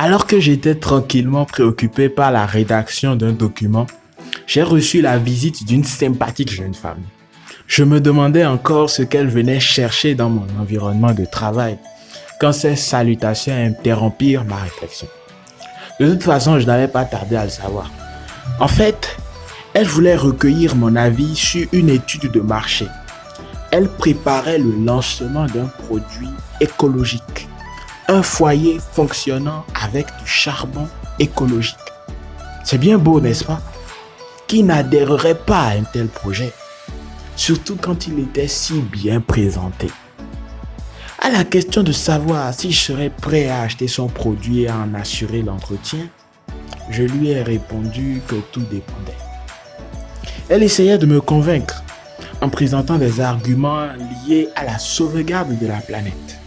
Alors que j'étais tranquillement préoccupé par la rédaction d'un document, j'ai reçu la visite d'une sympathique jeune femme. Je me demandais encore ce qu'elle venait chercher dans mon environnement de travail quand ces salutations interrompirent ma réflexion. De toute façon, je n'avais pas tardé à le savoir. En fait, elle voulait recueillir mon avis sur une étude de marché. Elle préparait le lancement d'un produit écologique. Un foyer fonctionnant avec du charbon écologique. C'est bien beau, n'est-ce pas? Qui n'adhérerait pas à un tel projet? Surtout quand il était si bien présenté. À la question de savoir si je serais prêt à acheter son produit et à en assurer l'entretien, je lui ai répondu que tout dépendait. Elle essayait de me convaincre en présentant des arguments liés à la sauvegarde de la planète.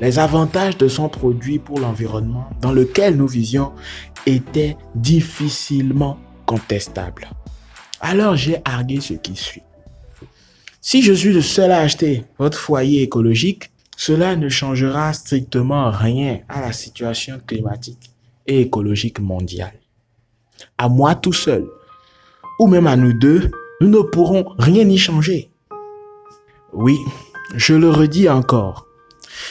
Les avantages de son produit pour l'environnement dans lequel nous visions étaient difficilement contestables. Alors j'ai argué ce qui suit. Si je suis le seul à acheter votre foyer écologique, cela ne changera strictement rien à la situation climatique et écologique mondiale. À moi tout seul, ou même à nous deux, nous ne pourrons rien y changer. Oui, je le redis encore.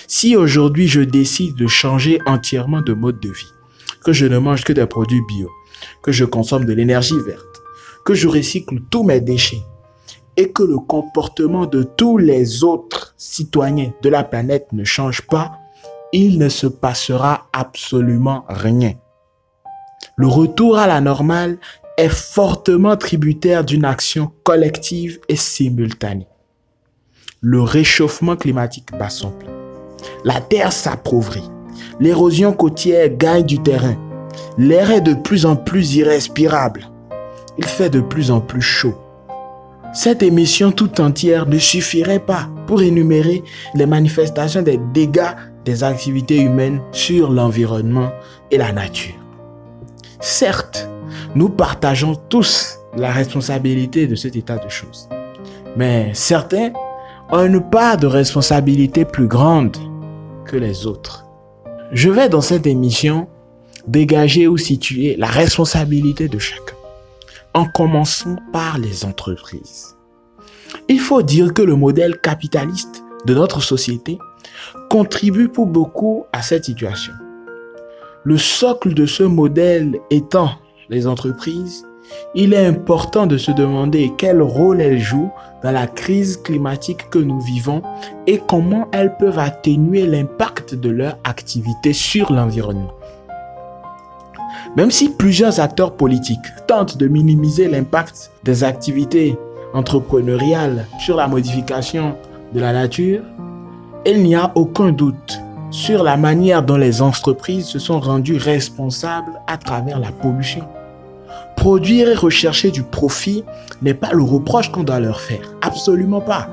Si aujourd'hui je décide de changer entièrement de mode de vie, que je ne mange que des produits bio, que je consomme de l'énergie verte, que je recycle tous mes déchets, et que le comportement de tous les autres citoyens de la planète ne change pas, il ne se passera absolument rien. Le retour à la normale est fortement tributaire d'une action collective et simultanée. Le réchauffement climatique bat son plein. La terre s'appauvrit. L'érosion côtière gagne du terrain. L'air est de plus en plus irrespirable. Il fait de plus en plus chaud. Cette émission tout entière ne suffirait pas pour énumérer les manifestations des dégâts des activités humaines sur l'environnement et la nature. Certes, nous partageons tous la responsabilité de cet état de choses. Mais certains ont une part de responsabilité plus grande que les autres. Je vais dans cette émission dégager ou situer la responsabilité de chacun en commençant par les entreprises. Il faut dire que le modèle capitaliste de notre société contribue pour beaucoup à cette situation. Le socle de ce modèle étant les entreprises, il est important de se demander quel rôle elles jouent dans la crise climatique que nous vivons et comment elles peuvent atténuer l'impact de leur activité sur l'environnement. Même si plusieurs acteurs politiques tentent de minimiser l'impact des activités entrepreneuriales sur la modification de la nature, il n'y a aucun doute sur la manière dont les entreprises se sont rendues responsables à travers la pollution. Produire et rechercher du profit n'est pas le reproche qu'on doit leur faire. Absolument pas.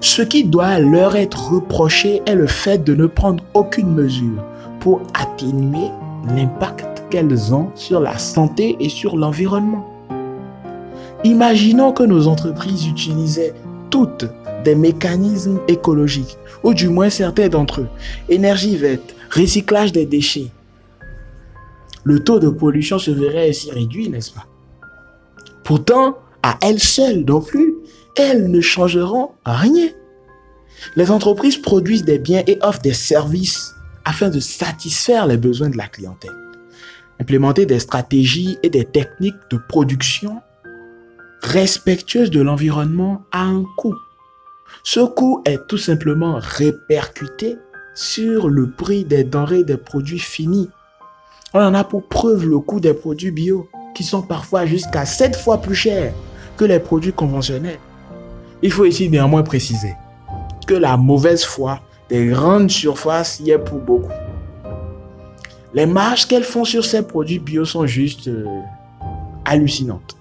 Ce qui doit leur être reproché est le fait de ne prendre aucune mesure pour atténuer l'impact qu'elles ont sur la santé et sur l'environnement. Imaginons que nos entreprises utilisaient toutes des mécanismes écologiques, ou du moins certains d'entre eux, énergie verte, recyclage des déchets. Le taux de pollution se verrait ainsi réduit, n'est-ce pas? Pourtant, à elles seules non plus, elles ne changeront rien. Les entreprises produisent des biens et offrent des services afin de satisfaire les besoins de la clientèle. Implémenter des stratégies et des techniques de production respectueuses de l'environnement a un coût. Ce coût est tout simplement répercuté sur le prix des denrées des produits finis. On en a pour preuve le coût des produits bio, qui sont parfois jusqu'à 7 fois plus chers que les produits conventionnels. Il faut ici néanmoins préciser que la mauvaise foi des grandes surfaces y est pour beaucoup. Les marges qu'elles font sur ces produits bio sont juste euh, hallucinantes.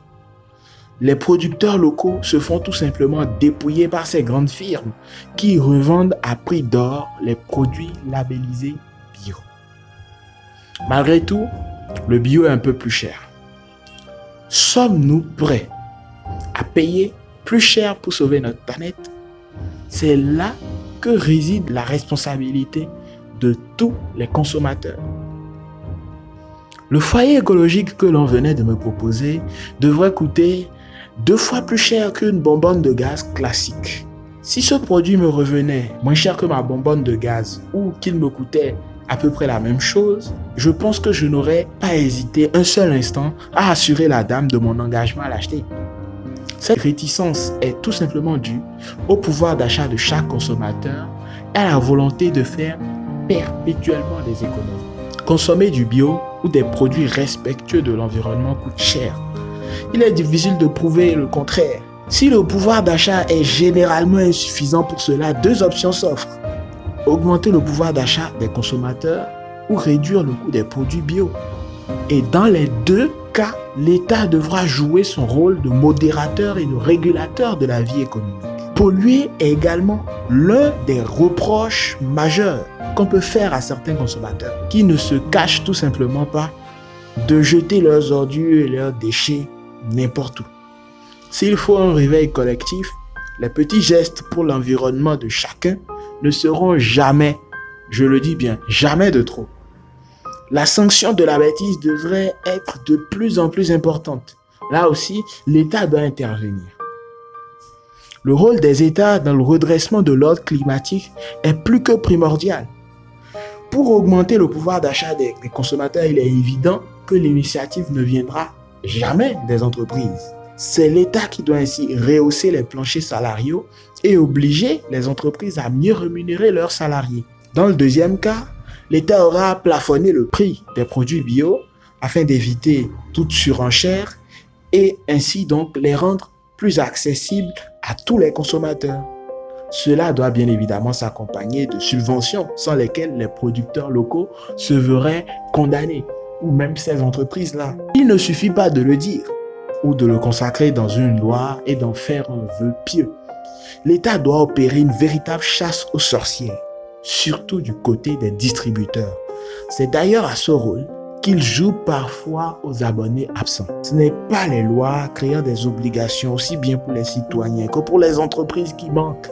Les producteurs locaux se font tout simplement dépouiller par ces grandes firmes qui revendent à prix d'or les produits labellisés bio. Malgré tout, le bio est un peu plus cher. Sommes-nous prêts à payer plus cher pour sauver notre planète? C'est là que réside la responsabilité de tous les consommateurs. Le foyer écologique que l'on venait de me proposer devrait coûter deux fois plus cher qu'une bonbonne de gaz classique. Si ce produit me revenait moins cher que ma bonbonne de gaz ou qu'il me coûtait à peu près la même chose, je pense que je n'aurais pas hésité un seul instant à assurer la dame de mon engagement à l'acheter. Cette réticence est tout simplement due au pouvoir d'achat de chaque consommateur et à la volonté de faire perpétuellement des économies. Consommer du bio ou des produits respectueux de l'environnement coûte cher. Il est difficile de prouver le contraire. Si le pouvoir d'achat est généralement insuffisant pour cela, deux options s'offrent augmenter le pouvoir d'achat des consommateurs ou réduire le coût des produits bio. Et dans les deux cas, l'État devra jouer son rôle de modérateur et de régulateur de la vie économique. Polluer est également l'un des reproches majeurs qu'on peut faire à certains consommateurs qui ne se cachent tout simplement pas de jeter leurs ordures et leurs déchets n'importe où. S'il faut un réveil collectif, les petits gestes pour l'environnement de chacun ne seront jamais, je le dis bien, jamais de trop. La sanction de la bêtise devrait être de plus en plus importante. Là aussi, l'État doit intervenir. Le rôle des États dans le redressement de l'ordre climatique est plus que primordial. Pour augmenter le pouvoir d'achat des, consommateurs, il est évident que l'initiative ne viendra jamais des entreprises. C'est l'État qui doit ainsi rehausser les planchers salariaux et obliger les entreprises à mieux rémunérer leurs salariés. Dans le deuxième cas, l'État aura plafonné le prix des produits bio afin d'éviter toute surenchère et ainsi donc les rendre plus accessibles à tous les consommateurs. Cela doit bien évidemment s'accompagner de subventions sans lesquelles les producteurs locaux se verraient condamnés, ou même ces entreprises-là. Il ne suffit pas de le dire ou de le consacrer dans une loi et d'en faire un vœu pieux. L'État doit opérer une véritable chasse aux sorcières, surtout du côté des distributeurs. C'est d'ailleurs à ce rôle qu'il joue parfois aux abonnés absents. Ce n'est pas les lois créant des obligations aussi bien pour les citoyens que pour les entreprises qui manquent.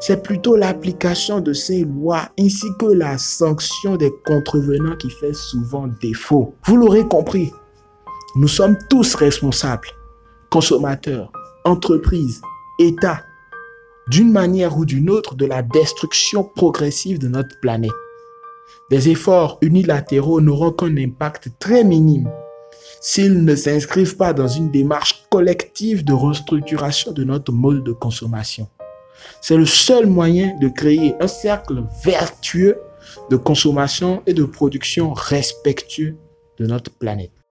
C'est plutôt l'application de ces lois ainsi que la sanction des contrevenants qui fait souvent défaut. Vous l'aurez compris, nous sommes tous responsables, consommateurs, entreprises, États, d'une manière ou d'une autre de la destruction progressive de notre planète. Des efforts unilatéraux n'auront qu'un impact très minime s'ils ne s'inscrivent pas dans une démarche collective de restructuration de notre mode de consommation. C'est le seul moyen de créer un cercle vertueux de consommation et de production respectueux de notre planète.